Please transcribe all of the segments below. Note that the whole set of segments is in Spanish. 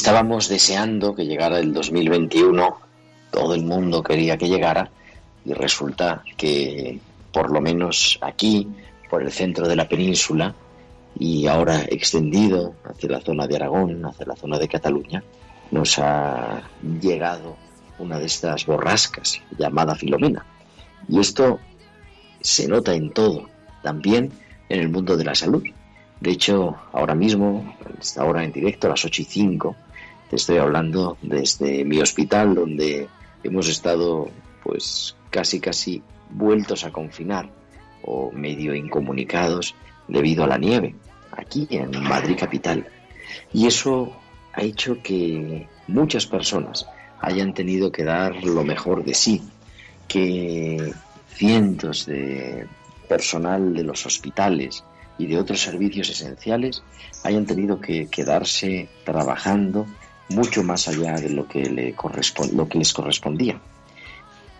Estábamos deseando que llegara el 2021, todo el mundo quería que llegara y resulta que por lo menos aquí, por el centro de la península y ahora extendido hacia la zona de Aragón, hacia la zona de Cataluña, nos ha llegado una de estas borrascas llamada Filomena. Y esto se nota en todo, también en el mundo de la salud. De hecho, ahora mismo, ahora en directo, a las 8 y 5, te estoy hablando desde mi hospital, donde hemos estado, pues, casi, casi vueltos a confinar o medio incomunicados debido a la nieve, aquí en Madrid capital. Y eso ha hecho que muchas personas hayan tenido que dar lo mejor de sí, que cientos de personal de los hospitales, y de otros servicios esenciales hayan tenido que quedarse trabajando mucho más allá de lo que, les correspondía.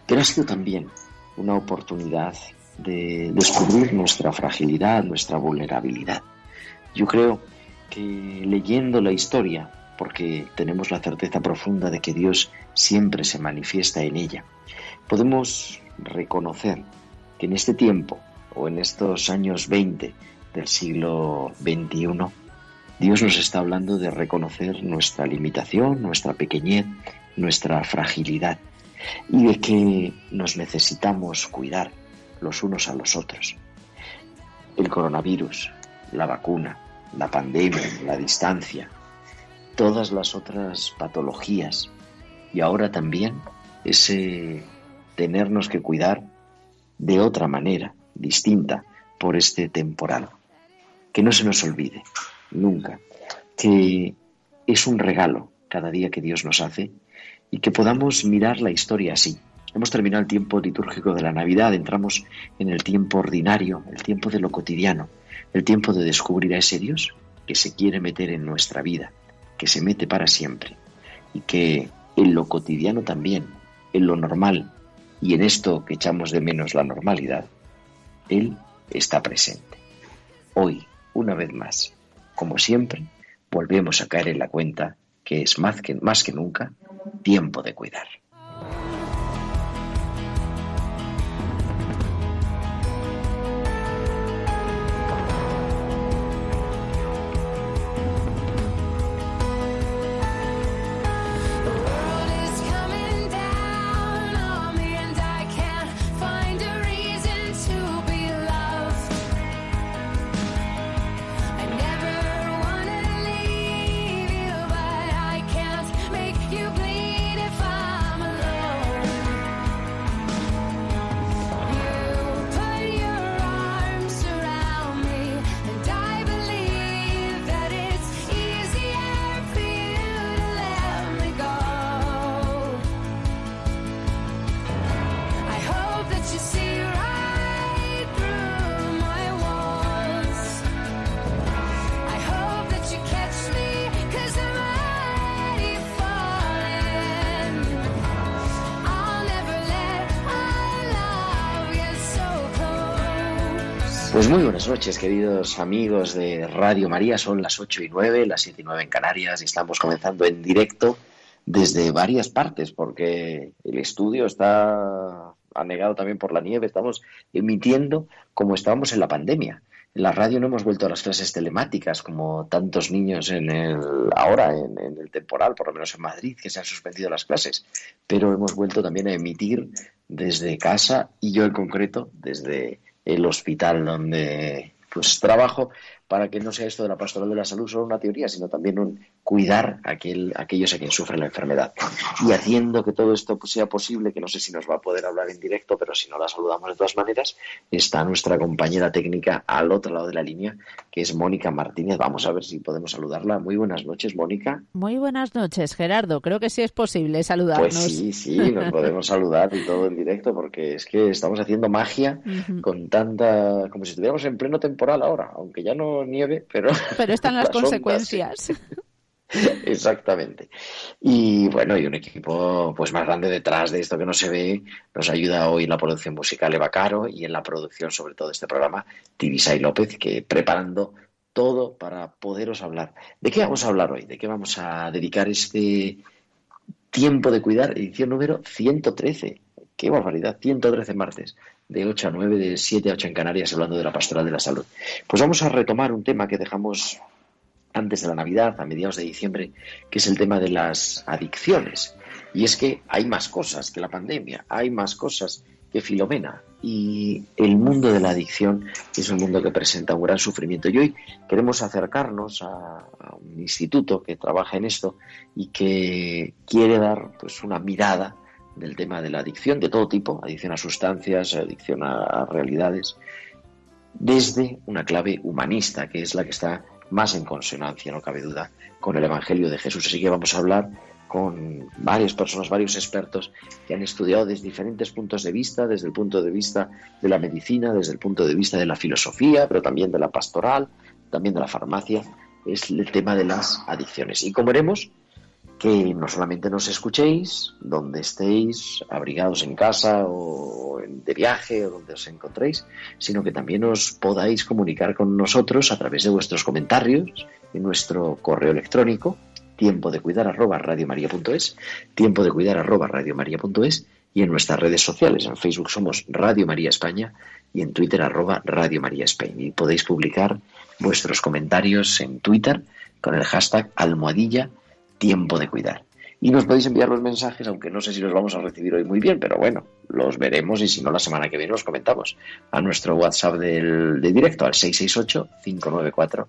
Pero ha sido también una oportunidad de descubrir nuestra fragilidad, nuestra vulnerabilidad. Yo creo que leyendo la historia, porque tenemos la certeza profunda de que Dios siempre se manifiesta en ella, podemos reconocer que en este tiempo o en estos años 20 del siglo XXI, Dios nos está hablando de reconocer nuestra limitación, nuestra pequeñez, nuestra fragilidad y de que nos necesitamos cuidar los unos a los otros. El coronavirus, la vacuna, la pandemia, la distancia, todas las otras patologías y ahora también ese tenernos que cuidar de otra manera, distinta por este temporal que no se nos olvide nunca que es un regalo cada día que Dios nos hace y que podamos mirar la historia así. Hemos terminado el tiempo litúrgico de la Navidad, entramos en el tiempo ordinario, el tiempo de lo cotidiano, el tiempo de descubrir a ese Dios que se quiere meter en nuestra vida, que se mete para siempre y que en lo cotidiano también, en lo normal y en esto que echamos de menos la normalidad, Él está presente. Hoy, una vez más, como siempre, volvemos a caer en la cuenta que es más que, más que nunca tiempo de cuidar. Pues muy buenas noches, queridos amigos de Radio María. Son las 8 y 9, las 7 y 9 en Canarias y estamos comenzando en directo desde varias partes porque el estudio está anegado también por la nieve. Estamos emitiendo como estábamos en la pandemia. En la radio no hemos vuelto a las clases telemáticas como tantos niños en el ahora en, en, el temporal, por lo menos en Madrid, que se han suspendido las clases, pero hemos vuelto también a emitir desde casa y yo en concreto desde el hospital donde pues trabajo para que no sea esto de la pastoral de la salud solo una teoría, sino también un cuidar a aquel, aquellos a quienes sufren la enfermedad. Y haciendo que todo esto sea posible, que no sé si nos va a poder hablar en directo, pero si no la saludamos de todas maneras, está nuestra compañera técnica al otro lado de la línea, que es Mónica Martínez. Vamos a ver si podemos saludarla. Muy buenas noches, Mónica. Muy buenas noches, Gerardo. Creo que sí es posible saludarnos. Pues sí, sí, nos podemos saludar y todo en directo, porque es que estamos haciendo magia con tanta... como si estuviéramos en pleno temporal ahora, aunque ya no nieve, pero... Pero están las, consecuencias. Exactamente. Y bueno, y un equipo pues más grande detrás de esto que no se ve. Nos ayuda hoy la producción musical Eva Caro y en la producción, sobre todo, de este programa, Tibisay López, que preparando todo para poderos hablar. ¿De qué vamos a hablar hoy? ¿De qué vamos a dedicar este tiempo de cuidar? Edición número 113. ¡Qué barbaridad! 113 martes, de 8 a 9, de 7 a 8 en Canarias, hablando de la pastoral de la salud. Pues vamos a retomar un tema que dejamos antes de la Navidad, a mediados de diciembre, que es el tema de las adicciones. Y es que hay más cosas que la pandemia, hay más cosas que Filomena. Y el mundo de la adicción es un mundo que presenta un gran sufrimiento. Y hoy queremos acercarnos a, un instituto que trabaja en esto y que quiere dar pues, una mirada del tema de la adicción de todo tipo, adicción a sustancias, adicción a realidades, desde una clave humanista, que es la que está más en consonancia, no cabe duda, con el Evangelio de Jesús. Así que vamos a hablar con varias personas, varios expertos que han estudiado desde diferentes puntos de vista, desde el punto de vista de la medicina, desde el punto de vista de la filosofía, pero también de la pastoral, también de la farmacia, es el tema de las adicciones. Y como veremos, que no solamente nos escuchéis donde estéis, abrigados en casa o de viaje o donde os encontréis, sino que también os podáis comunicar con nosotros a través de vuestros comentarios en nuestro correo electrónico tiempo de cuidar arroba radiomaria.es, tiempo de cuidar arroba radiomaria.es y en nuestras redes sociales. En Facebook somos Radio María España y en Twitter arroba Radio María España. Y podéis publicar vuestros comentarios en Twitter con el hashtag almohadilla tiempo de cuidar. Y nos podéis enviar los mensajes, aunque no sé si los vamos a recibir hoy muy bien, pero bueno, los veremos y si no, la semana que viene los comentamos a nuestro WhatsApp del, de directo al 668-594-383.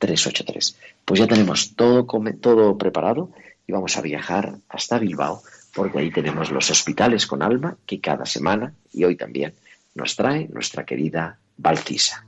668-594-383. Pues ya tenemos todo, todo preparado y vamos a viajar hasta Bilbao, porque ahí tenemos los hospitales con alma que cada semana y hoy también nos trae nuestra querida Baltisa.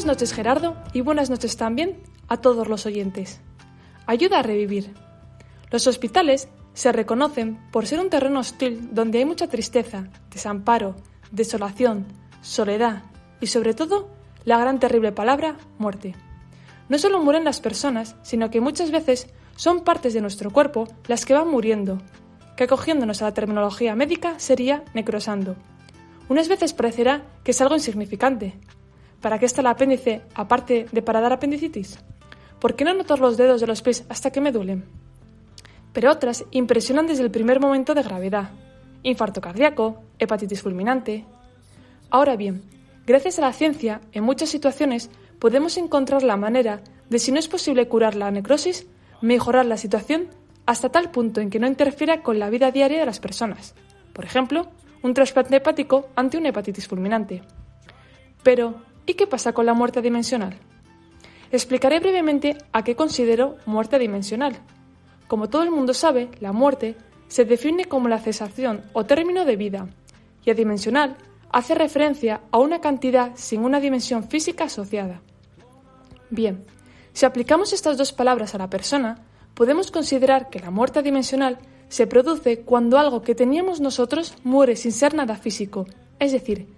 Buenas noches Gerardo y buenas noches también a todos los oyentes. Ayuda a revivir. Los hospitales se reconocen por ser un terreno hostil donde hay mucha tristeza, desamparo, desolación, soledad y sobre todo la gran terrible palabra muerte. No solo mueren las personas, sino que muchas veces son partes de nuestro cuerpo las que van muriendo, que acogiéndonos a la terminología médica sería necrosando. Unas veces parecerá que es algo insignificante, ¿Para qué está el apéndice aparte de para dar apendicitis? ¿Por qué no notar los dedos de los pies hasta que me duelen? Pero otras impresionan desde el primer momento de gravedad. Infarto cardíaco, hepatitis fulminante. Ahora bien, gracias a la ciencia, en muchas situaciones podemos encontrar la manera de, si no es posible curar la necrosis, mejorar la situación hasta tal punto en que no interfiera con la vida diaria de las personas. Por ejemplo, un trasplante hepático ante una hepatitis fulminante. Pero, ¿Y qué pasa con la muerte dimensional? Explicaré brevemente a qué considero muerte dimensional. Como todo el mundo sabe, la muerte se define como la cesación o término de vida, y adimensional hace referencia a una cantidad sin una dimensión física asociada. Bien, si aplicamos estas dos palabras a la persona, podemos considerar que la muerte dimensional se produce cuando algo que teníamos nosotros muere sin ser nada físico, es decir,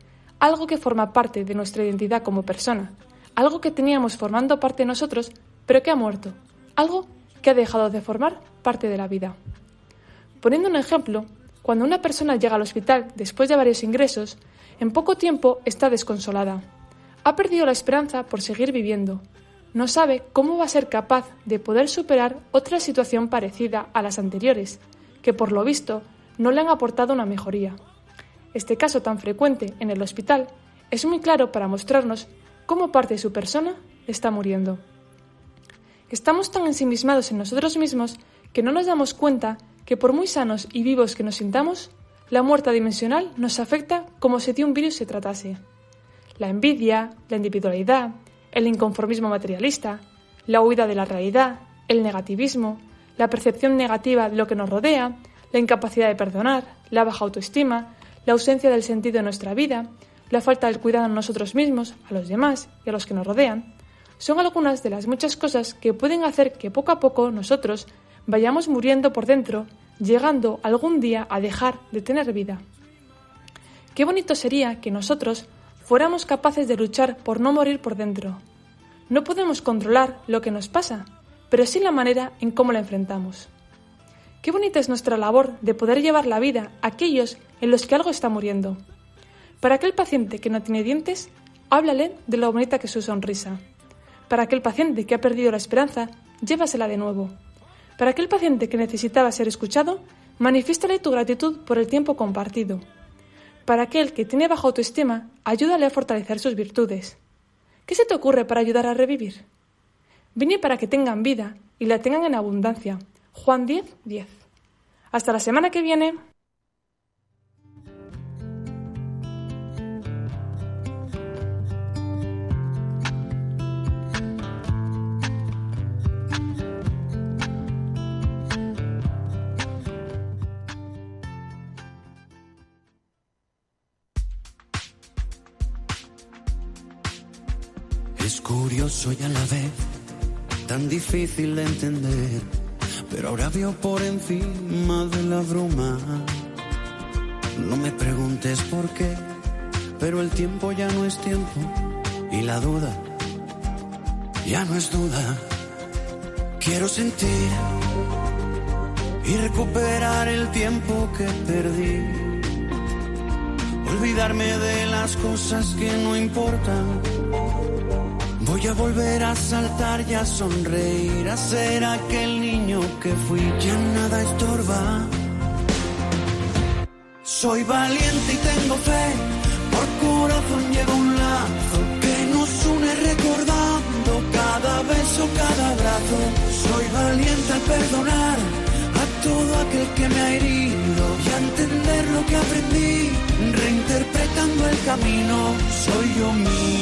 algo que forma parte de nuestra identidad como persona, algo que teníamos formando parte de nosotros, pero que ha muerto, algo que ha dejado de formar parte de la vida. Poniendo un ejemplo, cuando una persona llega al hospital después de varios ingresos, en poco tiempo está desconsolada. Ha perdido la esperanza por seguir viviendo. No sabe cómo va a ser capaz de poder superar otra situación parecida a las anteriores, que por lo visto no le han aportado una mejoría. Este caso tan frecuente en el hospital es muy claro para mostrarnos cómo parte de su persona está muriendo. Estamos tan ensimismados en nosotros mismos que no nos damos cuenta que por muy sanos y vivos que nos sintamos, la muerte dimensional nos afecta como si de un virus se tratase. La envidia, la individualidad, el inconformismo materialista, la huida de la realidad, el negativismo, la percepción negativa de lo que nos rodea, la incapacidad de perdonar, la baja autoestima, la ausencia del sentido en nuestra vida, la falta del cuidado en nosotros mismos, a los demás y a los que nos rodean, son algunas de las muchas cosas que pueden hacer que poco a poco nosotros vayamos muriendo por dentro, llegando algún día a dejar de tener vida. Qué bonito sería que nosotros fuéramos capaces de luchar por no morir por dentro. No podemos controlar lo que nos pasa, pero sí la manera en cómo la enfrentamos. Qué bonita es nuestra labor de poder llevar la vida a aquellos en los que algo está muriendo. Para aquel paciente que no tiene dientes, háblale de lo bonita que es su sonrisa. Para aquel paciente que ha perdido la esperanza, llévasela de nuevo. Para aquel paciente que necesitaba ser escuchado, manifiéstale tu gratitud por el tiempo compartido. Para aquel que tiene baja autoestima, ayúdale a fortalecer sus virtudes. ¿Qué se te ocurre para ayudar a revivir? Vine para que tengan vida y la tengan en abundancia. Juan 10, 10. Hasta la semana que viene. Curioso y a la vez tan difícil de entender, pero ahora veo por encima de la bruma. No me preguntes por qué, pero el tiempo ya no es tiempo y la duda ya no es duda. Quiero sentir y recuperar el tiempo que perdí. Olvidarme de las cosas que no importan Voy a volver a saltar y a sonreír, a ser aquel niño que fui, ya nada estorba. Soy valiente y tengo fe, por corazón llevo un lazo que nos une recordando cada beso, cada abrazo. Soy valiente al perdonar a todo aquel que me ha herido y a entender lo que aprendí, reinterpretando el camino. Soy yo mismo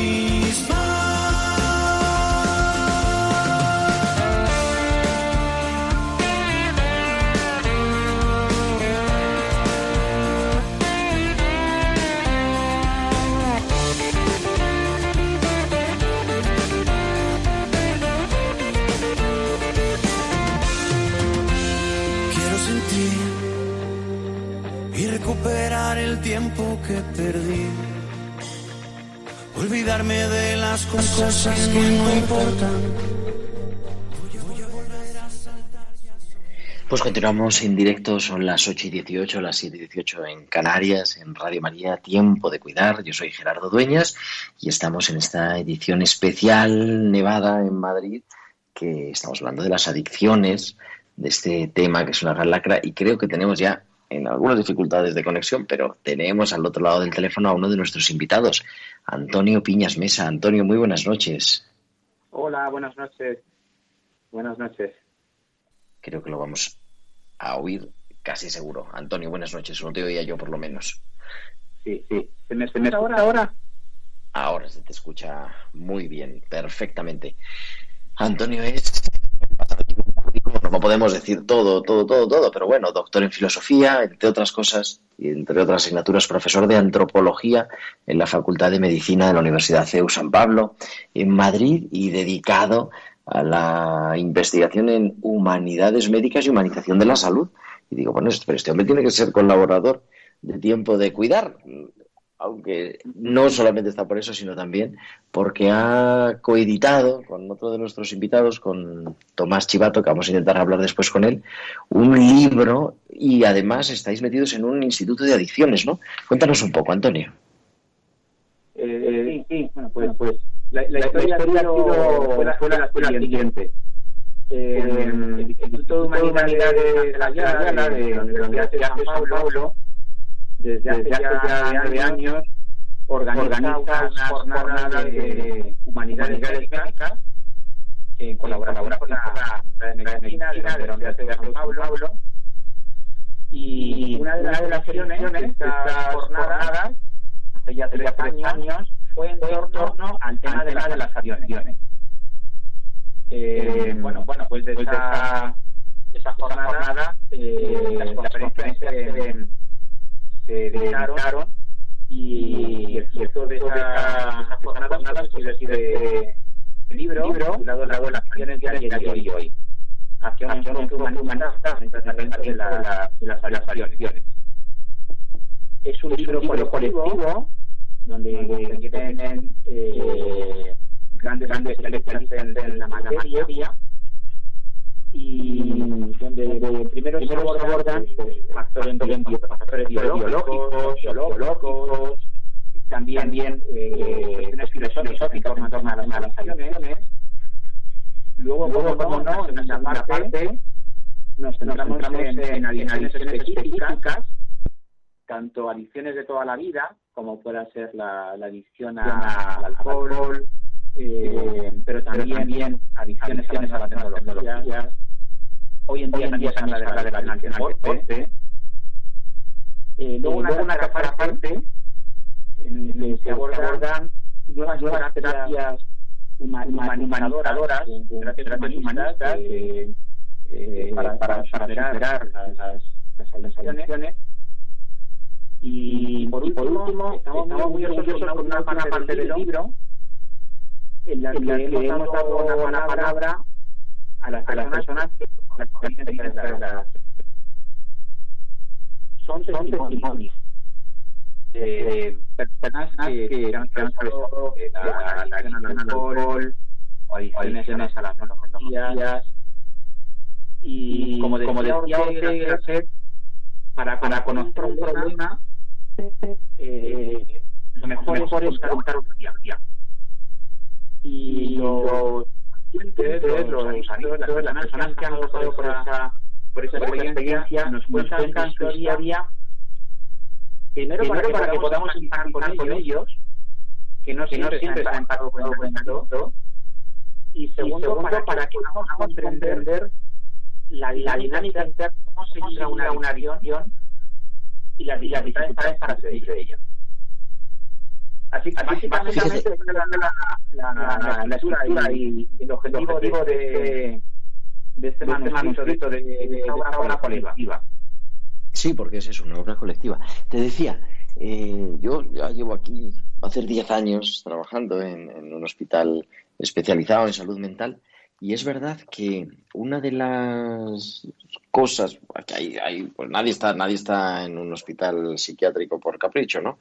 Recuperar el tiempo que perdí. Olvidarme de las cosas que no importan. Pues continuamos en directo, son las 8 y 18, las 7 y 18 en Canarias, en Radio María, Tiempo de Cuidar. Yo soy Gerardo Dueñas y estamos en esta edición especial Nevada en Madrid, que estamos hablando de las adicciones, de este tema que es una gran lacra y creo que tenemos ya en algunas dificultades de conexión, pero tenemos al otro lado del teléfono a uno de nuestros invitados, Antonio Piñas Mesa. Antonio, muy buenas noches. Hola, buenas noches. Buenas noches. Creo que lo vamos a oír casi seguro. Antonio, buenas noches. No te oía yo por lo menos. Sí, sí. ¿Se me, se me ahora, ahora? Ahora se te escucha muy bien, perfectamente. Antonio es no podemos decir todo, todo, todo, todo, pero bueno, doctor en filosofía, entre otras cosas, y entre otras asignaturas, profesor de antropología en la Facultad de Medicina de la Universidad CEU San Pablo, en Madrid, y dedicado a la investigación en humanidades médicas y humanización de la salud. Y digo, bueno, pero este hombre tiene que ser colaborador de tiempo de cuidar aunque no solamente está por eso, sino también porque ha coeditado con otro de nuestros invitados, con Tomás Chivato, que vamos a intentar hablar después con él, un libro y además estáis metidos en un instituto de adicciones, ¿no? Cuéntanos un poco, Antonio. Eh, sí, sí, bueno, pues, pues la, historia, ha sido, fue, la, fue, la, siguiente. Eh, el Instituto de Humanidades de la Llana, de la San Pablo, desde hace, ya nueve años organiza, unas jornadas de humanidades médicas en colaboración con la de Medicina de la Universidad de San Pablo. Y una de las, acciones de estas jornadas, hace ya tres años, fue en torno al tema de, de las aviones. Eh, bueno, bueno, pues de esa, esa jornada, eh, las conferencias se se dedicaron y, el fruto de esa, jornada decir el libro, libro titulado Las acciones de ayer y hoy. Acciones humanas en tratamiento de, la, de las adicciones. Es un libro colectivo donde tienen eh, grandes, grandes especialistas en la materia y donde primero, se abordan pues, factores, factores biológicos, biológicos, también, también eh, cuestiones filosóficas en torno a las adicciones. Luego, Luego como no, en esa parte nos centramos en, en adicciones específicas, tanto adicciones de toda la vida, como pueda ser la, la adicción al alcohol, eh, pero también, también adicciones, adicciones a las tecnologías, Hoy en día nadie habla de la, de la transporte. Eh, luego una, una tercera parte en la que se abordan nuevas, nuevas terapias humanizadoras, terapias humanistas eh, eh, para, para, superar las, las, adicciones. Y por último, estamos, muy orgullosos con una, una parte del libro en la que, la que hemos dado una buena palabra a las, a las personas que son testimonios de personas que, han atravesado la, adicción al alcohol o adicciones a las tecnologías y como decía, Ortega para, para conocer un problema eh, lo mejor, es preguntar un día y los pacientes, los, amigos, las personas que han pasado por esa, por esa experiencia, nos cuentan su historia, primero, para, que para que podamos empatizar con, ellos, que no, siempre se han empatado con el y segundo, para, para que podamos comprender la, la dinámica de cómo se una, una avión y las, y las dificultades para salir de ella. Así que básicamente la, la, la, la, estructura y, el objetivo de, este, de este manuscrito, de, de esta obra colectiva. Sí, porque es una obra colectiva. Te decía, eh, yo ya llevo aquí, hacer 10 años trabajando en, en, un hospital especializado en salud mental y es verdad que una de las cosas, que hay, pues nadie está, nadie está en un hospital psiquiátrico por capricho, ¿no?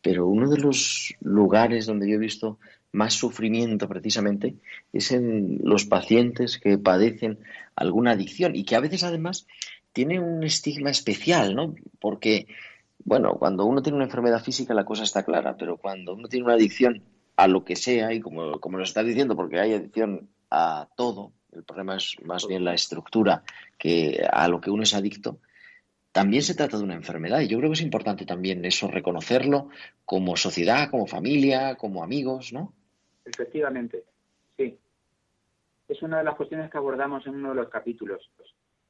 Pero uno de los lugares donde yo he visto más sufrimiento precisamente es en los pacientes que padecen alguna adicción y que a veces además tiene un estigma especial, ¿no? Porque, bueno, cuando uno tiene una enfermedad física la cosa está clara, pero cuando uno tiene una adicción a lo que sea, y como, como nos estás diciendo, porque hay adicción a todo, el problema es más bien la estructura que a lo que uno es adicto, también se trata de una enfermedad. Y yo creo que es importante también eso, reconocerlo como sociedad, como familia, como amigos, ¿no? Efectivamente, sí. Es una de las cuestiones que abordamos en uno de los capítulos.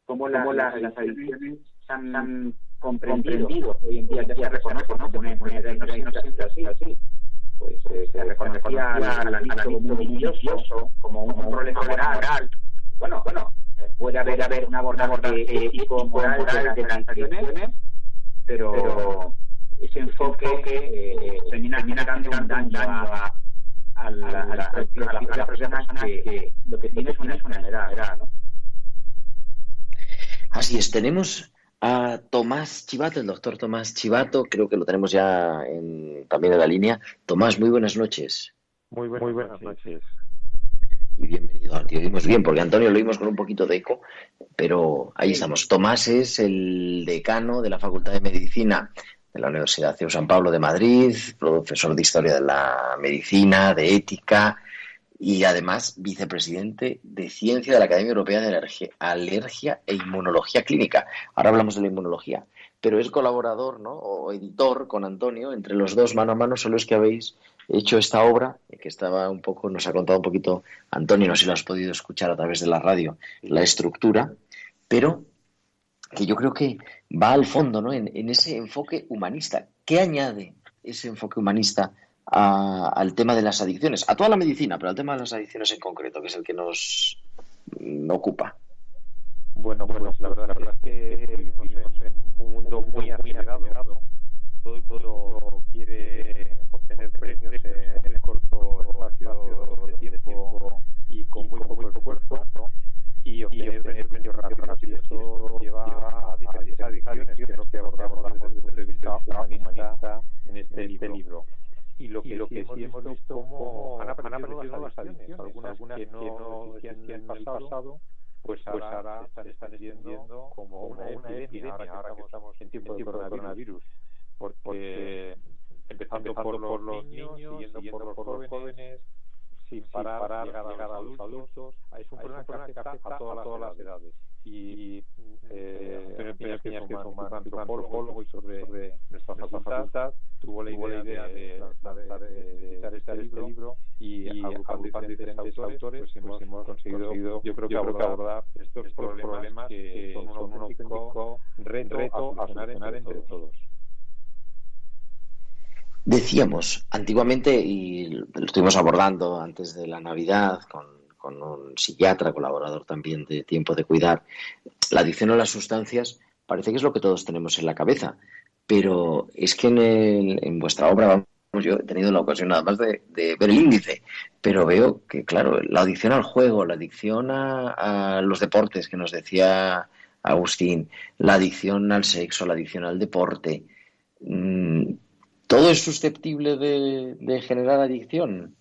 Cómo, la, las, las adicciones se han, comprendido, hoy en día ya se reconoce como una enfermedad y no siempre así, así pues eh, se reconocía al adicto como un vicioso, como un problema moral. Bueno, bueno, puede haber, haber un abordaje ético, moral de las adicciones, pero ese enfoque eh, termina, termina dando un daño a, a, la, a, las personas que lo que tiene es una enfermedad, ¿no? Así es, tenemos a Tomás Chivato, el doctor Tomás Chivato, creo que lo tenemos ya en, también en la línea. Tomás, muy buenas noches. Muy, muy buenas noches. Y bienvenido a Te oímos bien, porque Antonio lo oímos con un poquito de eco, pero ahí estamos. Tomás es el decano de la Facultad de Medicina de la Universidad de San Pablo de Madrid, profesor de Historia de la Medicina, de Ética y además vicepresidente de Ciencia de la Academia Europea de Alergia, e Inmunología Clínica. Ahora hablamos de la inmunología, pero es colaborador ¿no? o editor con Antonio, entre los dos mano a mano son los que habéis hecho esta obra, que estaba un poco, nos ha contado un poquito Antonio, no sé si lo has podido escuchar a través de la radio, la estructura, pero que yo creo que va al fondo, ¿no? En, ese enfoque humanista. ¿Qué añade ese enfoque humanista al tema de las adicciones? A toda la medicina, pero al tema de las adicciones en concreto, que es el que nos ocupa. Bueno, pues la verdad, es que vivimos en un mundo muy acelerado. Todo el mundo quiere obtener premios en muy corto espacio de tiempo y con muy poco esfuerzo y obtener beneficios rápidos. Y esto lleva a diferentes adicciones, que es abordamos desde el punto de vista humanista en este libro. Y lo que, y lo que sí hemos visto cómo han aparecido nuevas adicciones, algunas, algunas que no existían en el pasado, pues, pues ahora, están, están extendiendo como una, una epidemia, ahora que estamos en tiempo de coronavirus. Porque empezando por, por los niños, siguiendo por los jóvenes, sin parar, parar llegar, llegar a los adultos. Es un problema que afecta a todas, todas las edades. Y eh, Antonio Piñas, que es un antropólogo y sobre, sobre nuestra facultad, tuvo la idea, de, editar este, libro y, y agrupando diferentes autores, pues hemos, hemos conseguido, yo creo que abordar estos, problemas que son un auténtico reto a solucionar entre todos. Decíamos, antiguamente, y lo estuvimos abordando antes de la Navidad con, un psiquiatra, colaborador también de Tiempo de Cuidar, la adicción a las sustancias parece que es lo que todos tenemos en la cabeza, pero es que en, vuestra obra, vamos, yo he tenido la ocasión nada más de, ver el índice, pero veo que, claro, la adicción al juego, la adicción a, los deportes que nos decía Agustín, la adicción al sexo, la adicción al deporte, mm, ¿Todo es susceptible de, generar adicción?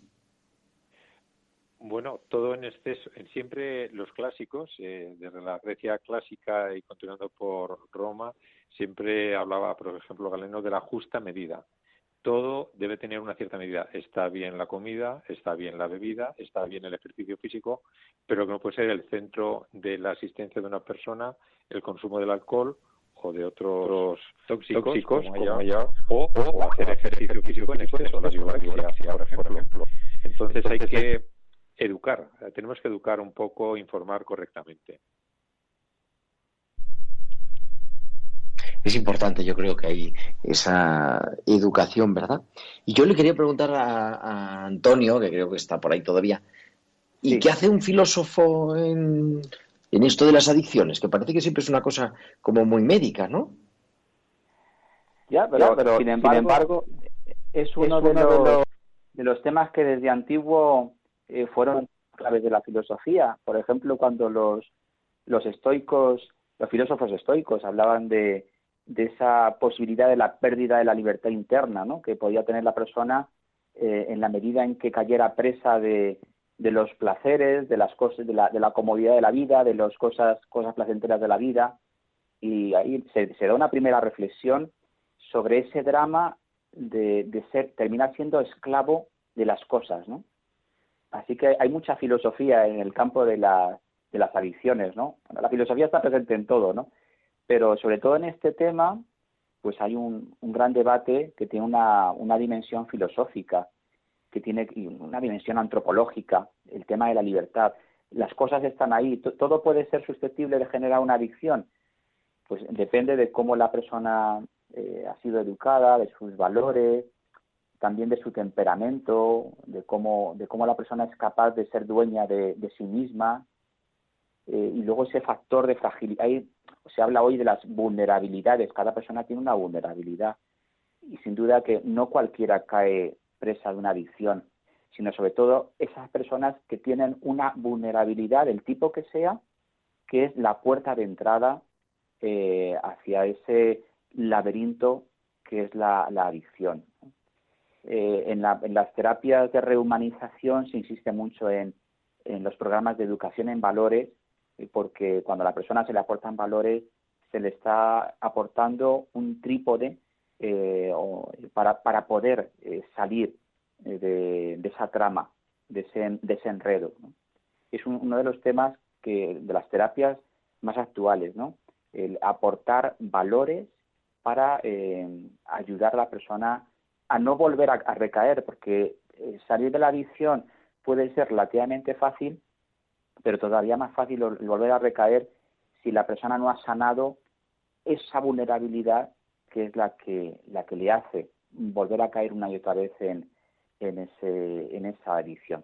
Bueno, todo en exceso. Siempre los clásicos, eh, desde la Grecia clásica y continuando por Roma, siempre hablaba, por ejemplo, Galeno, de la justa medida. Todo debe tener una cierta medida. Está bien la comida, está bien la bebida, está bien el ejercicio físico, pero que no puede ser el centro de la asistencia de una persona el consumo del alcohol o de otros tóxicos, como, o, hacer ejercicio físico en exceso, la violencia, por ejemplo. Entonces hay que educar, tenemos que educar un poco, informar correctamente. Es importante, yo creo que hay esa educación, ¿verdad? Y yo le quería preguntar a, Antonio, que creo que está por ahí todavía, ¿y qué hace un filósofo en, en esto de las adicciones, que parece que siempre es una cosa como muy médica, ¿no? Ya, pero, sin, embargo, es uno, de, los, de, los, temas que desde antiguo eh, fueron claves de la filosofía. Por ejemplo, cuando los, los estoicos, los filósofos estoicos hablaban de, de esa posibilidad de la pérdida de la libertad interna, ¿no? Que podía tener la persona eh, en la medida en que cayera presa de, de los placeres, de las cosas, de la, de la comodidad de la vida, de las cosas, cosas placenteras de la vida. Y ahí se, da una primera reflexión sobre ese drama de, de, ser, terminar siendo esclavo de las cosas, ¿no? Así que hay mucha filosofía en el campo de, la, de las adicciones, ¿no? la filosofía está presente en todo, ¿no? Pero sobre todo en este tema, pues hay un, un gran debate que tiene una, una dimensión filosófica que tiene una dimensión antropológica, el tema de la libertad. Las cosas están ahí, todo puede ser susceptible de generar una adicción. Pues depende de cómo la persona eh, ha sido educada, de sus valores, también de su temperamento, de cómo, de cómo la persona es capaz de ser dueña de, sí misma, eh, y luego ese factor de fragilidad. Se habla hoy de las vulnerabilidades, cada persona tiene una vulnerabilidad, y sin duda que no cualquiera cae presa de una adicción, sino sobre todo esas personas que tienen una vulnerabilidad del tipo que sea, que es la puerta de entrada eh, hacia ese laberinto que es la, adicción. Eh, en, las terapias de rehumanización se insiste mucho en, los programas de educación en valores, eh, porque cuando a la persona se le aportan valores, se le está aportando un trípode para, poder salir de, esa trama, de ese, enredo. Es uno de los temas que, de las terapias más actuales, ¿no? El aportar valores para eh, ayudar a la persona a no volver a, recaer, porque eh, salir de la adicción puede ser relativamente fácil, pero todavía más fácil volver a recaer si la persona no ha sanado esa vulnerabilidad que es la que, la que le hace volver a caer una y otra vez en, en, ese, en esa adicción.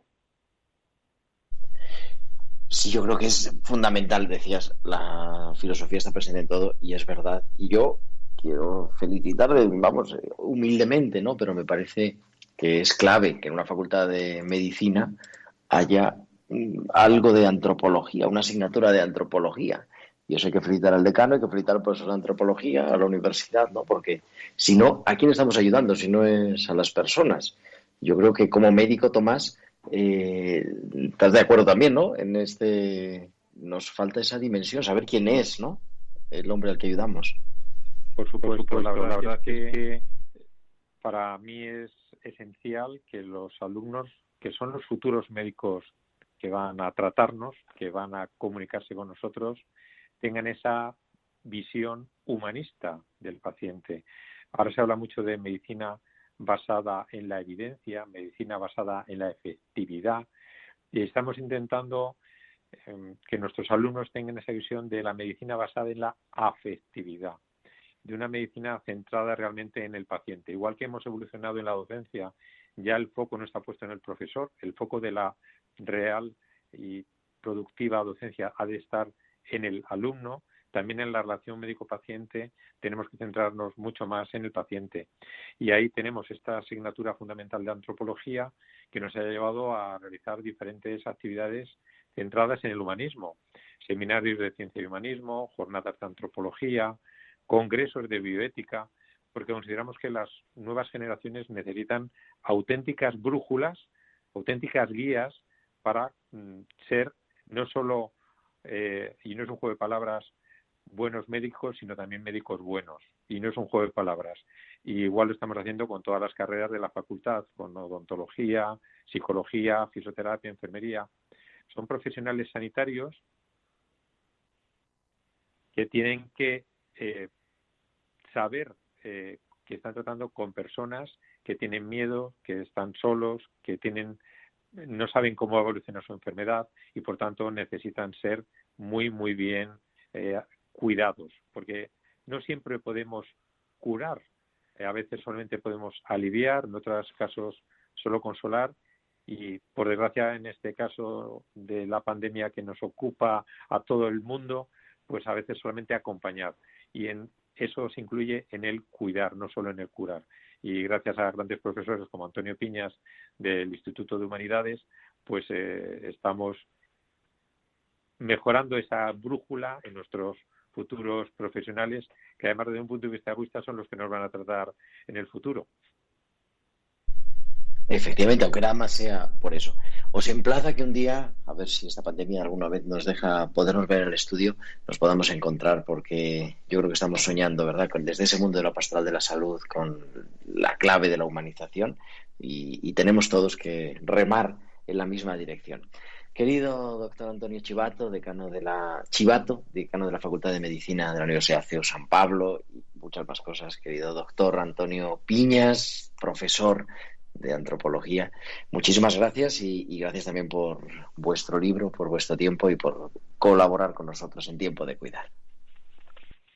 Sí, yo creo que es fundamental, decías, la filosofía está presente en todo y es verdad. Y yo quiero felicitarle, vamos, humildemente, ¿no? Pero me parece que es clave que en una facultad de medicina haya mm, algo de antropología, una asignatura de antropología. Y eso hay que felicitar al decano, hay que felicitar al profesor de antropología, a la universidad, ¿no? Porque si no, ¿a quién estamos ayudando si no es a las personas? Yo creo que como médico, Tomás, eh, estás de acuerdo también, ¿no? En este nos falta esa dimensión, saber quién es, ¿no? El hombre al que ayudamos. Por supuesto, la, verdad, es que, para mí es esencial que los alumnos, que son los futuros médicos que van a tratarnos, que van a comunicarse con nosotros, tengan esa visión humanista del paciente. Ahora se habla mucho de medicina basada en la evidencia, medicina basada en la efectividad, y estamos intentando em, que nuestros alumnos tengan esa visión de la medicina basada en la afectividad de una medicina centrada realmente en el paciente. Igual que hemos evolucionado en la docencia, ya el foco no está puesto en el profesor, el foco de la real y productiva docencia ha de estar en el alumno, también en la relación médico-paciente tenemos que centrarnos mucho más en el paciente. Y ahí tenemos esta asignatura fundamental de antropología que nos ha llevado a realizar diferentes actividades centradas en el humanismo. Seminarios de ciencia y humanismo, jornadas de antropología, congresos de bioética, porque consideramos que las nuevas generaciones necesitan auténticas brújulas, auténticas guías para mm, ser no solo, eh, y no es un juego de palabras, buenos médicos, sino también médicos buenos. Y no es un juego de palabras. Y igual lo estamos haciendo con todas las carreras de la facultad, con odontología, psicología, fisioterapia, enfermería. Son profesionales sanitarios que tienen que eh, saber eh, que están tratando con personas que tienen miedo, que están solos, que tienen no saben cómo evoluciona su enfermedad y por tanto necesitan ser muy muy bien eh, cuidados porque no siempre podemos curar. Eh, a veces solamente podemos aliviar en otros casos solo consolar. Y por desgracia en este caso de la pandemia que nos ocupa a todo el mundo pues a veces solamente acompañar. Y en eso se incluye en el cuidar, no solo en el curar. Y gracias a grandes profesores como Antonio Piñas del Instituto de Humanidades, pues eh, estamos mejorando esa brújula en nuestros futuros profesionales, que además desde un punto de vista egoísta son los que nos van a tratar en el futuro. Efectivamente, aunque nada más sea por eso. Os emplaza que un día, a ver si esta pandemia alguna vez nos deja podernos ver en el estudio, nos podamos encontrar, porque yo creo que estamos soñando, ¿verdad?, con, desde ese mundo de la pastoral de la salud, con la clave de la humanización, y, tenemos todos que remar en la misma dirección. Querido doctor Antonio Chivato, decano de la Chivato, decano de la Facultad de Medicina de la Universidad CEU San Pablo, y muchas más cosas, querido doctor Antonio Piñas, profesor de antropología. Muchísimas gracias y, gracias también por vuestro libro, por vuestro tiempo y por colaborar con nosotros en tiempo de cuidar.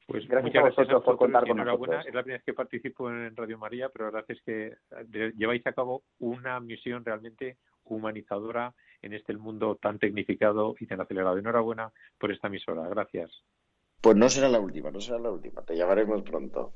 Pues gracias muchas a gracias vosotros por contar con enhorabuena. nosotros. Es la primera vez que participo en Radio María, pero la verdad es que lleváis a cabo una misión realmente humanizadora en este mundo tan tecnificado y tan acelerado. Enhorabuena por esta emisora. Gracias. Pues no será la última, no será la última, te llamaremos pronto.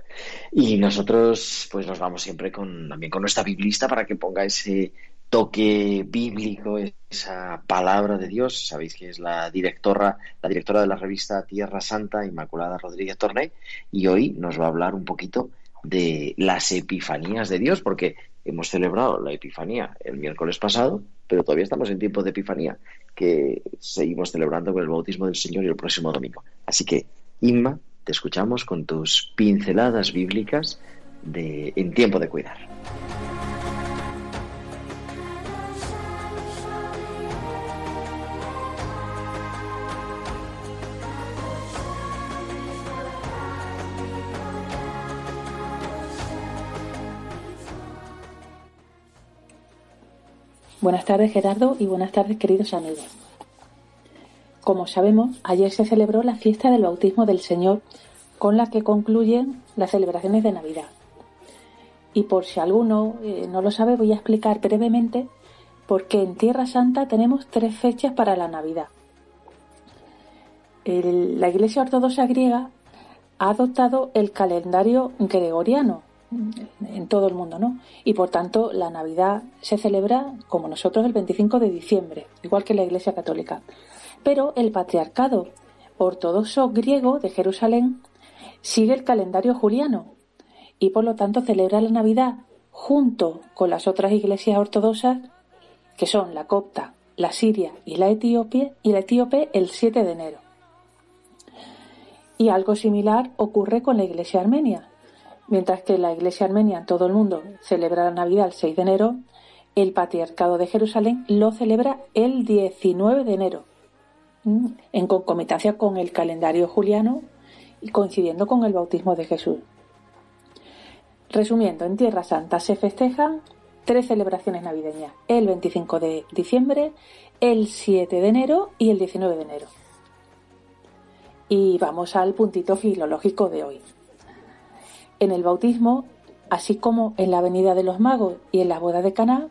Y nosotros pues nos vamos siempre con también con nuestra biblista para que ponga ese toque bíblico, esa palabra de Dios. Sabéis que es la directora, la directora de la revista Tierra Santa, Inmaculada Rodríguez Torney, y hoy nos va a hablar un poquito de las epifanías de Dios, porque hemos celebrado la epifanía el miércoles pasado, pero todavía estamos en tiempo de epifanía, que seguimos celebrando con el bautismo del Señor y el próximo domingo. Así que, Inma, te escuchamos con tus pinceladas bíblicas de en tiempo de cuidar. Buenas tardes Gerardo y buenas tardes queridos amigos. Como sabemos, ayer se celebró la fiesta del bautismo del Señor con la que concluyen las celebraciones de Navidad. Y por si alguno eh, no lo sabe, voy a explicar brevemente por qué en Tierra Santa tenemos tres fechas para la Navidad. La Iglesia Ortodoxa griega ha adoptado el calendario gregoriano en todo el mundo, ¿no? Y por tanto la Navidad se celebra como nosotros el 25 de diciembre, igual que la Iglesia Católica. Pero el patriarcado ortodoxo griego de Jerusalén sigue el calendario juliano y por lo tanto celebra la Navidad junto con las otras iglesias ortodoxas que son la copta, la siria y la etíope, y la etíope el 7 de enero. Y algo similar ocurre con la iglesia armenia. Mientras que la iglesia armenia en todo el mundo celebra la Navidad el 6 de enero, el patriarcado de Jerusalén lo celebra el 19 de enero, en concomitancia con el calendario juliano y coincidiendo con el bautismo de Jesús. Resumiendo, en Tierra Santa se festejan tres celebraciones navideñas, el 25 de diciembre, el 7 de enero y el 19 de enero. Y vamos al puntito filológico de hoy. En el bautismo, así como en la venida de los magos y en la boda de Caná,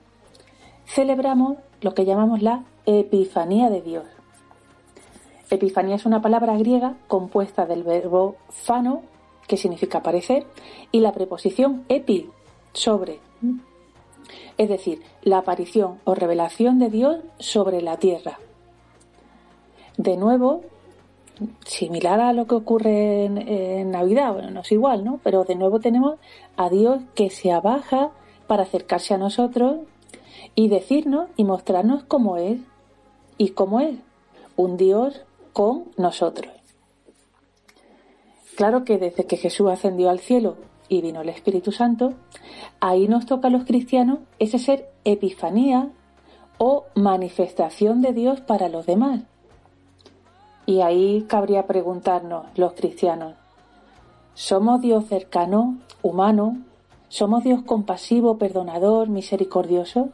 celebramos lo que llamamos la Epifanía de Dios. Epifanía es una palabra griega compuesta del verbo fano, que significa aparecer, y la preposición epi, sobre. Es decir, la aparición o revelación de Dios sobre la tierra. De nuevo, similar a lo que ocurre en, Navidad, bueno, no es igual, ¿no? Pero de nuevo tenemos a Dios que se abaja para acercarse a nosotros y decirnos y mostrarnos cómo es y cómo es un Dios con nosotros. Claro que desde que Jesús ascendió al cielo y vino el Espíritu Santo, ahí nos toca a los cristianos ese ser epifanía o manifestación de Dios para los demás. Y ahí cabría preguntarnos los cristianos, ¿somos Dios cercano, humano? ¿Somos Dios compasivo, perdonador, misericordioso?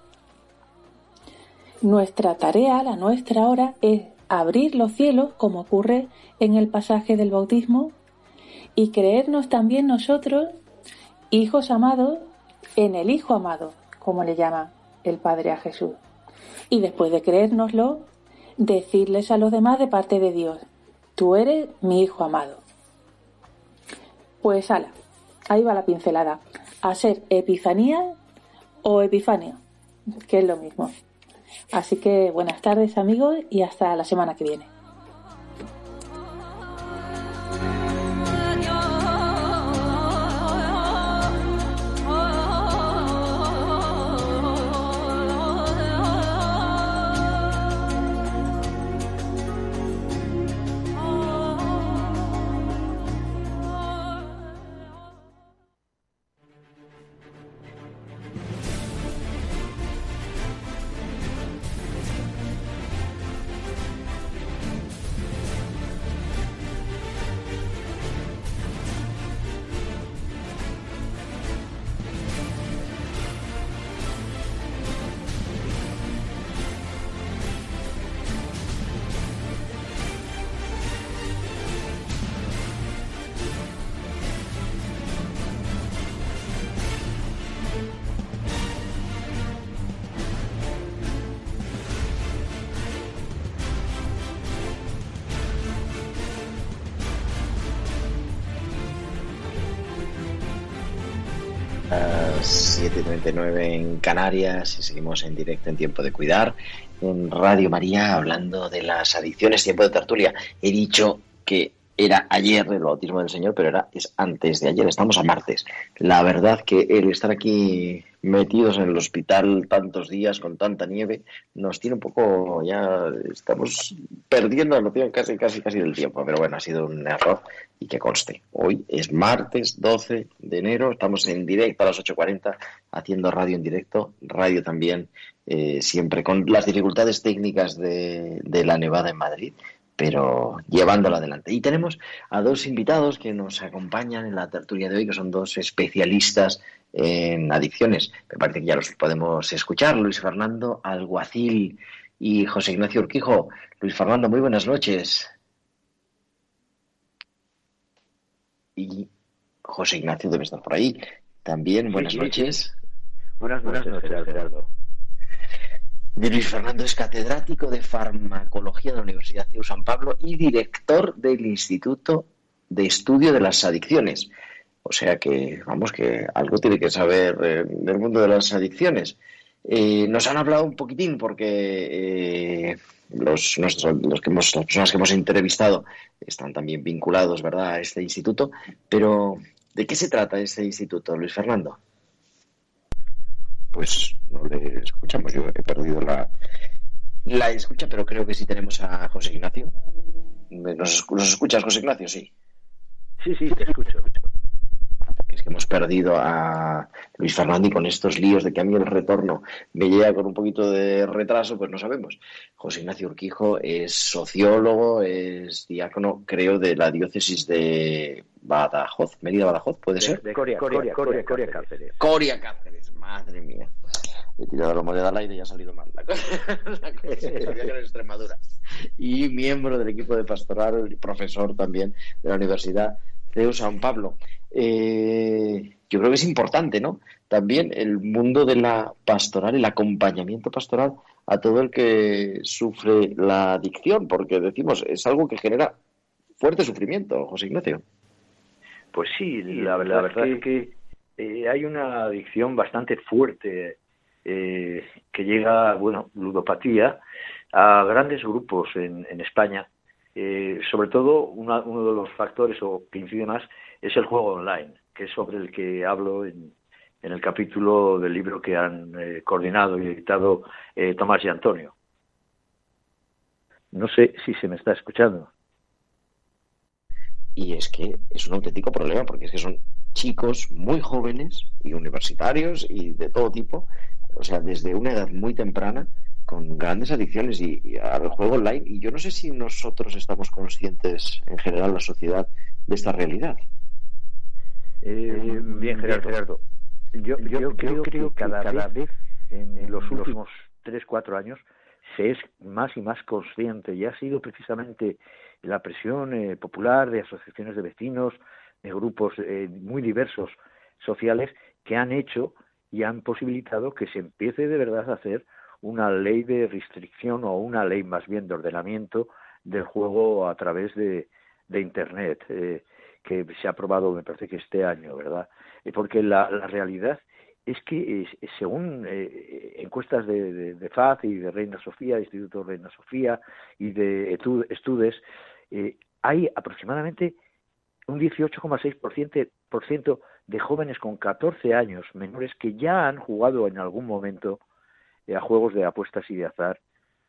Nuestra tarea, la nuestra ahora, es abrir los cielos, como ocurre en el pasaje del bautismo, y creernos también nosotros, hijos amados, en el Hijo amado, como le llama el Padre a Jesús. Y después de creérnoslo, decirles a los demás de parte de Dios, tú eres mi Hijo amado. Pues ala, ahí va la pincelada. A ser epifanía o epifanía, que es lo mismo. Así que buenas tardes amigos y hasta la semana que viene. 7.39 en Canarias y seguimos en directo en Tiempo de Cuidar en Radio María hablando de las adicciones, tiempo de tertulia. He dicho que era ayer el bautismo del Señor, pero era es antes de ayer, estamos a martes. La verdad que el estar aquí metidos en el hospital tantos días con tanta nieve nos tiene un poco ya estamos perdiendo la noción casi casi casi del tiempo, pero bueno, ha sido un error y que conste. Hoy es martes 12 de enero, estamos en directo a las 8:40 haciendo radio en directo, radio también eh, siempre con las dificultades técnicas de, de la nevada en Madrid, pero llevándolo adelante. Y tenemos a dos invitados que nos acompañan en la tertulia de hoy, que son dos especialistas en adicciones. Me parece que ya los podemos escuchar. Luis Fernando Alguacil y José Ignacio Urquijo. Luis Fernando, muy buenas noches. Y José Ignacio debe estar por ahí. También, buenas noches. Buenas, buenas noches, Gerardo. Luis Fernando es catedrático de farmacología de la Universidad de San Pablo y director del Instituto de Estudio de las Adicciones. O sea que, vamos, que algo tiene que saber eh, del mundo de las adicciones. Eh, nos han hablado un poquitín porque eh, los, nuestros, los que hemos, las personas que hemos entrevistado están también vinculados, ¿verdad?, a este instituto. Pero, ¿de qué se trata este instituto, Luis Fernando? pues no le escuchamos. Yo he perdido la, la escucha, pero creo que sí tenemos a José Ignacio. ¿Nos, escuchas, José Ignacio? Sí. Sí, sí, te escucho. Es que hemos perdido a Luis Fernando y con estos líos de que a mí el retorno me llega con un poquito de retraso, pues no sabemos. José Ignacio Urquijo es sociólogo, es diácono, creo, de la diócesis de Badajoz, Mérida Badajoz, ¿puede ser? De, Coria, Coria, Coria, Coria, Cáceres. Coria Cáceres, madre mía. He tirado la moneda al aire y ha salido mal la cosa. Sabía que era Extremadura. Y miembro del equipo de pastoral, profesor también de la Universidad de San Pablo. Eh, yo creo que es importante, ¿no? También el mundo de la pastoral, el acompañamiento pastoral a todo el que sufre la adicción, porque decimos, es algo que genera fuerte sufrimiento, José Ignacio. Pues sí, la, verdad es que eh, hay una adicción bastante fuerte eh, que llega, bueno, ludopatía, a grandes grupos en, en España. Eh, sobre todo, uno de los factores o que incide más es el juego online, que es sobre el que hablo en, en el capítulo del libro que han coordinado y editado Tomás y Antonio. No sé si se me está escuchando. Y es que es un auténtico problema, porque es que son chicos muy jóvenes y universitarios y de todo tipo, o sea, desde una edad muy temprana, con grandes adicciones y, al juego online. Y yo no sé si nosotros estamos conscientes, en general, la sociedad, de esta realidad. Eh, bien, Gerardo. Yo, yo, creo, que cada, vez, en, los últimos tres, cuatro años se es más y más consciente y ha sido precisamente la presión eh, popular de asociaciones de vecinos, de grupos eh, muy diversos sociales que han hecho y han posibilitado que se empiece de verdad a hacer una ley de restricción o una ley más bien de ordenamiento del juego a través de, de Internet, eh, que se ha aprobado, me parece que este año, ¿verdad? porque la, la realidad es que según encuestas de, de, FAZ y de Reina Sofía, Instituto Reina Sofía y de Estudes, eh, hay aproximadamente un 18,6% de jóvenes con 14 años menores que ya han jugado en algún momento eh, a juegos de apuestas y de azar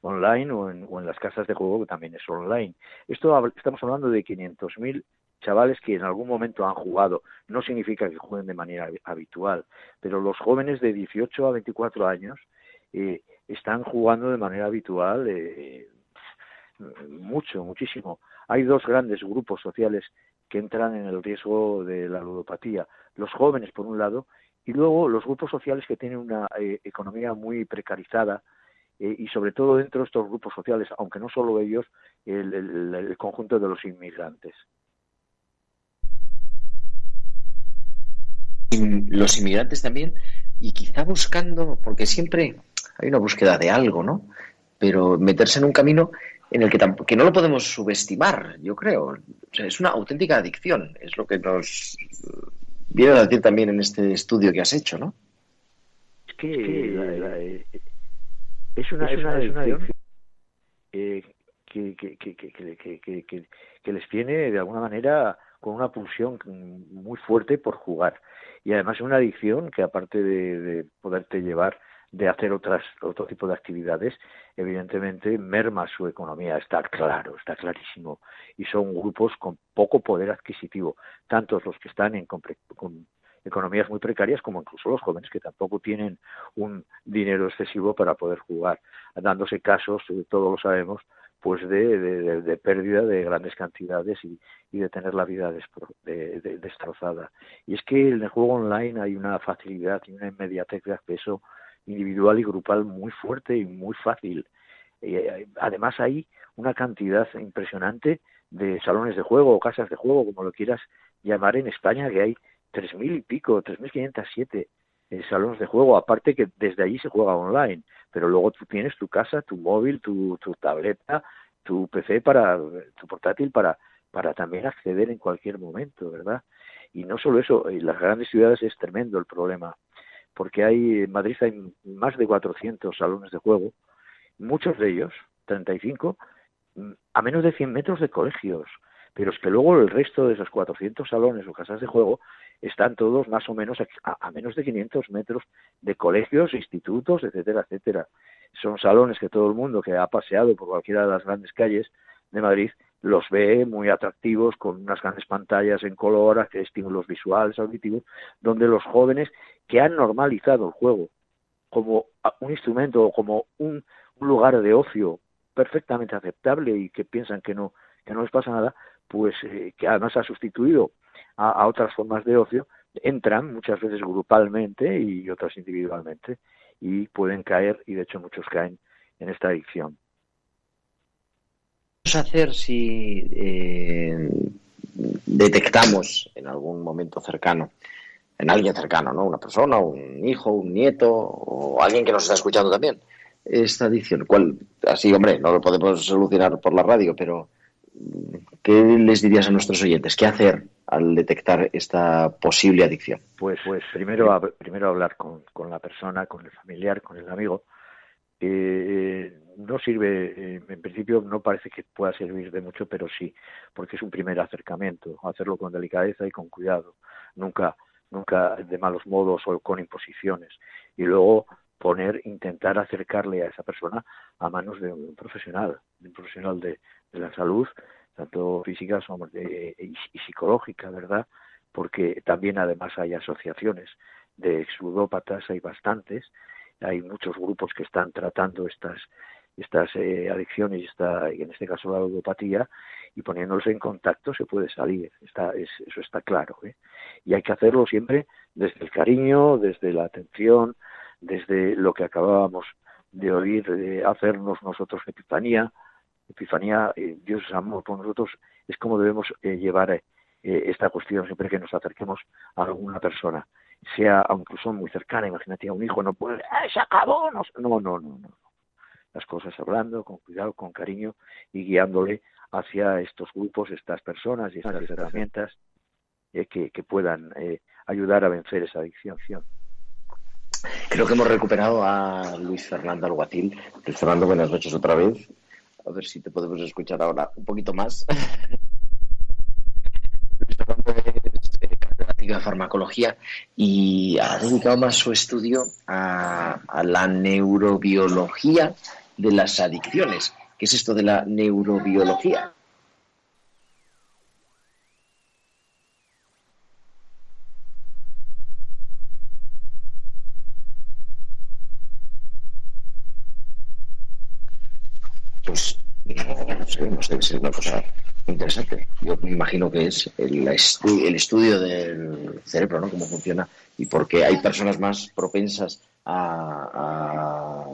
online o en, o en, las casas de juego que también es online. Esto estamos hablando de 500.000 chavales que en algún momento han jugado. No significa que jueguen de manera habitual, pero los jóvenes de 18 a 24 años eh, están jugando de manera habitual eh, mucho, muchísimo. Hay dos grandes grupos sociales que entran en el riesgo de la ludopatía. Los jóvenes, por un lado, y luego los grupos sociales que tienen una eh, economía muy precarizada eh, y sobre todo dentro de estos grupos sociales, aunque no solo ellos, el, el conjunto de los inmigrantes. Los inmigrantes también, y quizá buscando, porque siempre hay una búsqueda de algo, ¿no? Pero meterse en un camino en el que, que no lo podemos subestimar, yo creo. O sea, es una auténtica adicción, es lo que nos viene a decir también en este estudio que has hecho, ¿no? Es que, es, una, es una, adicción eh, que, que, que, que, les viene de alguna manera con una pulsión muy fuerte por jugar. Y además es una adicción que aparte de, de poderte llevar de hacer otras, otro tipo de actividades, evidentemente merma su economía, está claro, está clarísimo. Y son grupos con poco poder adquisitivo, tanto los que están en con economías muy precarias como incluso los jóvenes que tampoco tienen un dinero excesivo para poder jugar, dándose casos, todos lo sabemos, pues de, de, pérdida de grandes cantidades y, y de tener la vida destrozada. Y es que en el juego online hay una facilidad y una inmediatez de acceso individual y grupal muy fuerte y muy fácil. Eh, además hay una cantidad impresionante de salones de juego o casas de juego, como lo quieras llamar en España, que hay tres mil y pico, tres mil quinientos siete eh, salones de juego, aparte que desde allí se juega online, pero luego tú tienes tu casa, tu móvil, tu, tu tableta, tu PC para, tu portátil para, para también acceder en cualquier momento, ¿verdad? Y no solo eso, en las grandes ciudades es tremendo el problema porque hay en Madrid hay más de 400 salones de juego, muchos de ellos, 35, a menos de 100 metros de colegios, pero es que luego el resto de esos 400 salones o casas de juego están todos más o menos a, menos de 500 metros de colegios, institutos, etcétera, etcétera. Son salones que todo el mundo que ha paseado por cualquiera de las grandes calles de Madrid los ve muy atractivos con unas grandes pantallas en color, estímulos visuales, auditivos, donde los jóvenes que han normalizado el juego como un instrumento o como un, lugar de ocio perfectamente aceptable y que piensan que no que no les pasa nada, pues eh, que además ha sustituido a, otras formas de ocio, entran muchas veces grupalmente y otras individualmente y pueden caer y de hecho muchos caen en esta adicción hacer si eh, detectamos en algún momento cercano, en alguien cercano, ¿no? Una persona, un hijo, un nieto o alguien que nos está escuchando también, esta adicción? ¿Cuál? Así, hombre, no lo podemos solucionar por la radio, pero ¿qué les dirías a nuestros oyentes? ¿Qué hacer al detectar esta posible adicción? Pues, pues primero, primero hablar con, con la persona, con el familiar, con el amigo, eh, no sirve, eh, en principio no parece que pueda servir de mucho, pero sí, porque es un primer acercamiento, hacerlo con delicadeza y con cuidado, nunca, nunca de malos modos o con imposiciones. Y luego poner, intentar acercarle a esa persona a manos de un profesional, de un profesional de, la salud, tanto física como y, psicológica, ¿verdad? Porque también además hay asociaciones de exudópatas, hay bastantes, hay muchos grupos que están tratando estas estas eh, adicciones y esta, en este caso la ludopatía y poniéndose en contacto se puede salir está eso está claro ¿eh? y hay que hacerlo siempre desde el cariño desde la atención desde lo que acabábamos de oír de hacernos nosotros epifanía epifanía eh, Dios es amor por nosotros es como debemos eh, llevar esta cuestión siempre que nos acerquemos a alguna persona sea, aunque son muy cercana, imagínate a un hijo, no puede, ¡Ah, se acabó! No, no, no, no, no. Las cosas hablando, con cuidado, con cariño y guiándole hacia estos grupos, estas personas y estas herramientas eh, que, que, puedan eh, ayudar a vencer esa adicción. Creo que hemos recuperado a Luis Fernando Alguacil. Luis Fernando, buenas noches otra vez. A ver si te podemos escuchar ahora un poquito más. Luis Fernando es eh, de farmacología y ha dedicado más su estudio a, la neurobiología de las adicciones. ¿Qué es esto de la neurobiología? Pues no sé, no sé, es una cosa interesante. Yo me imagino que es el, el, estudio del cerebro, ¿no? Cómo funciona y por qué hay personas más propensas a,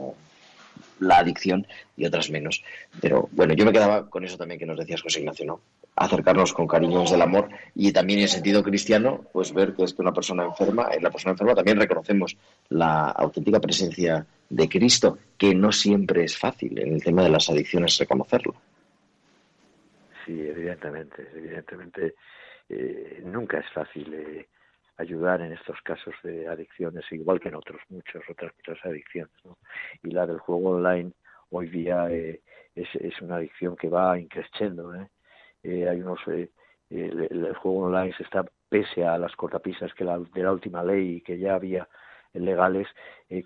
la adicción y otras menos. Pero bueno, yo me quedaba con eso también que nos decías, José Ignacio, ¿no? Acercarnos con cariños del amor y también en sentido cristiano, pues ver que es que una persona enferma, en la persona enferma también reconocemos la auténtica presencia de Cristo, que no siempre es fácil en el tema de las adicciones reconocerlo sí, evidentemente, evidentemente eh, nunca es fácil eh, ayudar en estos casos de adicciones, igual que en otros muchos otras muchas adicciones. Y la del juego online hoy día eh, es, es una adicción que va increciendo. ¿eh? Eh, hay unos el, el, juego online se está pese a las cortapisas que la, de la última ley que ya había legales,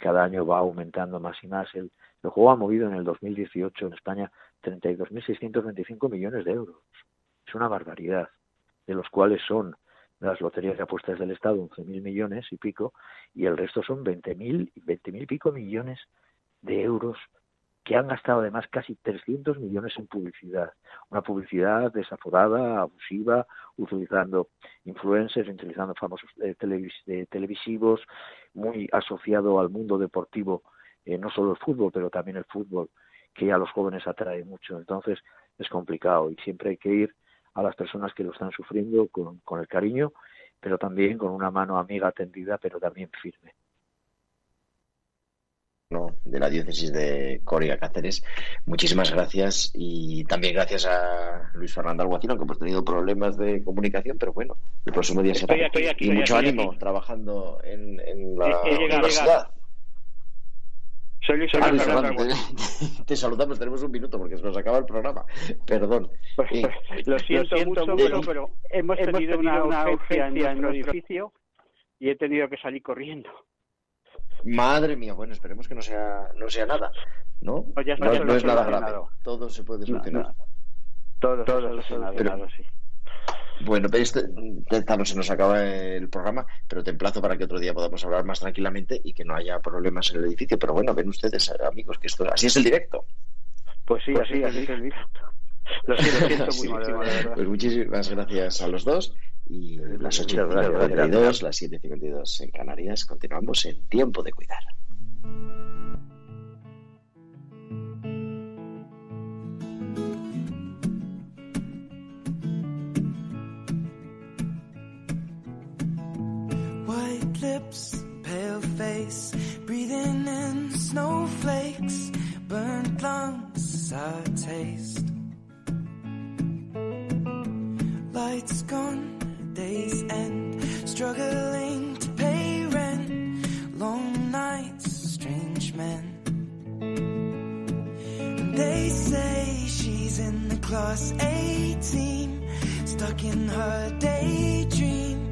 cada año va aumentando más y más. El, el juego ha movido en el 2018 en España 32.625 millones de euros. Es una barbaridad, de los cuales son las loterías de apuestas del Estado 11.000 millones y pico, y el resto son 20.000 20.000 y pico millones de euros que han gastado además casi 300 millones en publicidad. Una publicidad desaforada, abusiva, utilizando influencers, utilizando famosos eh, eh, televisivos, muy asociado al mundo deportivo, eh, no solo el fútbol, pero también el fútbol, que a los jóvenes atrae mucho. Entonces es complicado y siempre hay que ir a las personas que lo están sufriendo con, con el cariño, pero también con una mano amiga tendida, pero también firme de la diócesis de Coria Cáceres. Muchísimas gracias y también gracias a Luis Fernando Alguacil, aunque hemos tenido problemas de comunicación, pero bueno, el próximo día será. y mucho ánimo trabajando en, la universidad. Soy Luis ah, Fernando, te, saludamos, tenemos un minuto porque se nos acaba el programa. Perdón. Pues, pues, lo, siento mucho, pero hemos tenido, una, urgencia en nuestro edificio y he tenido que salir corriendo. Madre mía, bueno, esperemos que no sea, no sea nada, ¿no? Pues no, es nada grave, todo se puede solucionar. todo, todo solucionado, sí. Bueno, no se nos acaba el programa, pero te emplazo para que otro día podamos hablar más tranquilamente y que no haya problemas en el edificio. Pero bueno, ven ustedes, amigos, que esto así es el directo. Pues sí, pues así, así es el directo. Lo siento, muchísimo, Pues muchísimas gracias a los dos y las 8.52, las 7.52 en Canarias. Continuamos en Tiempo de Cuidar. White lips, pale face, breathing in snowflakes, burnt lungs, sour taste. Lights gone day's end, struggling to pay rent, long nights, strange men. And they say she's in the class 18, stuck in her daydream.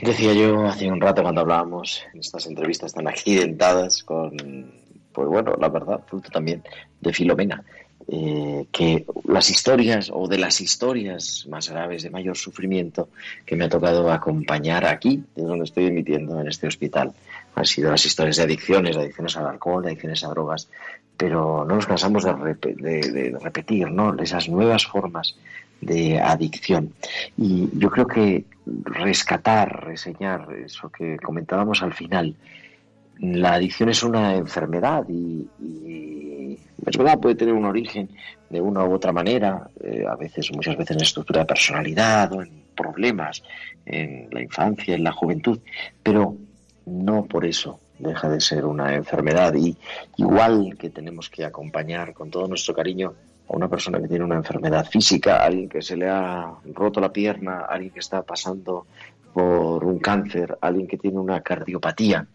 Decía yo hace un rato cuando hablábamos en estas entrevistas tan accidentadas con, pues bueno, la verdad, fruto también de Filomena, eh, que las historias o de las historias más graves de mayor sufrimiento que me ha tocado acompañar aquí, de donde estoy emitiendo en este hospital, han sido las historias de adicciones, adicciones al alcohol, adicciones a drogas, pero no nos cansamos de, repetir ¿no? esas nuevas formas de adicción. Y yo creo que rescatar, reseñar eso que comentábamos al final, la adicción es una enfermedad y, es verdad, puede tener un origen de una u otra manera, eh, a veces, muchas veces en estructura de personalidad o en problemas en la infancia, en la juventud, pero no por eso deja de ser una enfermedad y igual que tenemos que acompañar con todo nuestro cariño a una persona que tiene una enfermedad física, alguien que se le ha roto la pierna, alguien que está pasando por un cáncer, alguien que tiene una cardiopatía,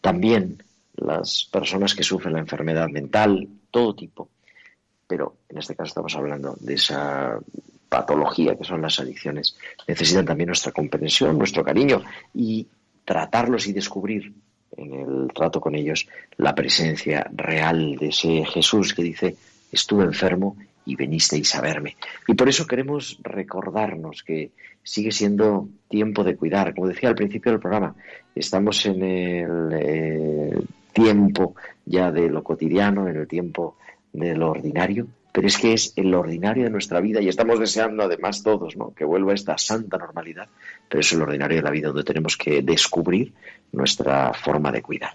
también las personas que sufren la enfermedad mental, todo tipo. Pero en este caso estamos hablando de esa patología que son las adicciones. Necesitan también nuestra comprensión, nuestro cariño y tratarlos y descubrir en el trato con ellos la presencia real de ese Jesús que dice, estuve enfermo y venisteis a verme. Y por eso queremos recordarnos que sigue siendo tiempo de cuidar. Como decía al principio del programa, estamos en el eh, tiempo ya de lo cotidiano, en el tiempo de lo ordinario, pero es que es el ordinario de nuestra vida y estamos deseando además todos ¿no? que vuelva esta santa normalidad, pero es el ordinario de la vida donde tenemos que descubrir nuestra forma de cuidar.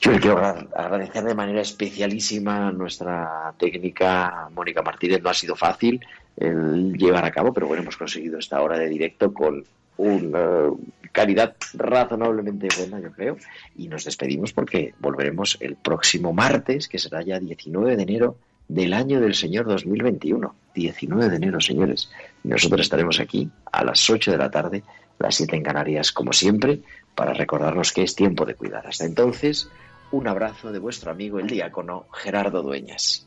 Yo le quiero agradecer de manera especialísima nuestra técnica Mónica Martínez. No ha sido fácil el llevar a cabo, pero bueno, hemos conseguido esta hora de directo con una calidad razonablemente buena, yo creo. Y nos despedimos porque volveremos el próximo martes, que será ya 19 de enero del año del Señor 2021. 19 de enero, señores. Nosotros estaremos aquí a las 8 de la tarde, las 7 en Canarias, como siempre, para recordarnos que es tiempo de cuidar. Hasta entonces, un abrazo de vuestro amigo el diácono Gerardo Dueñas.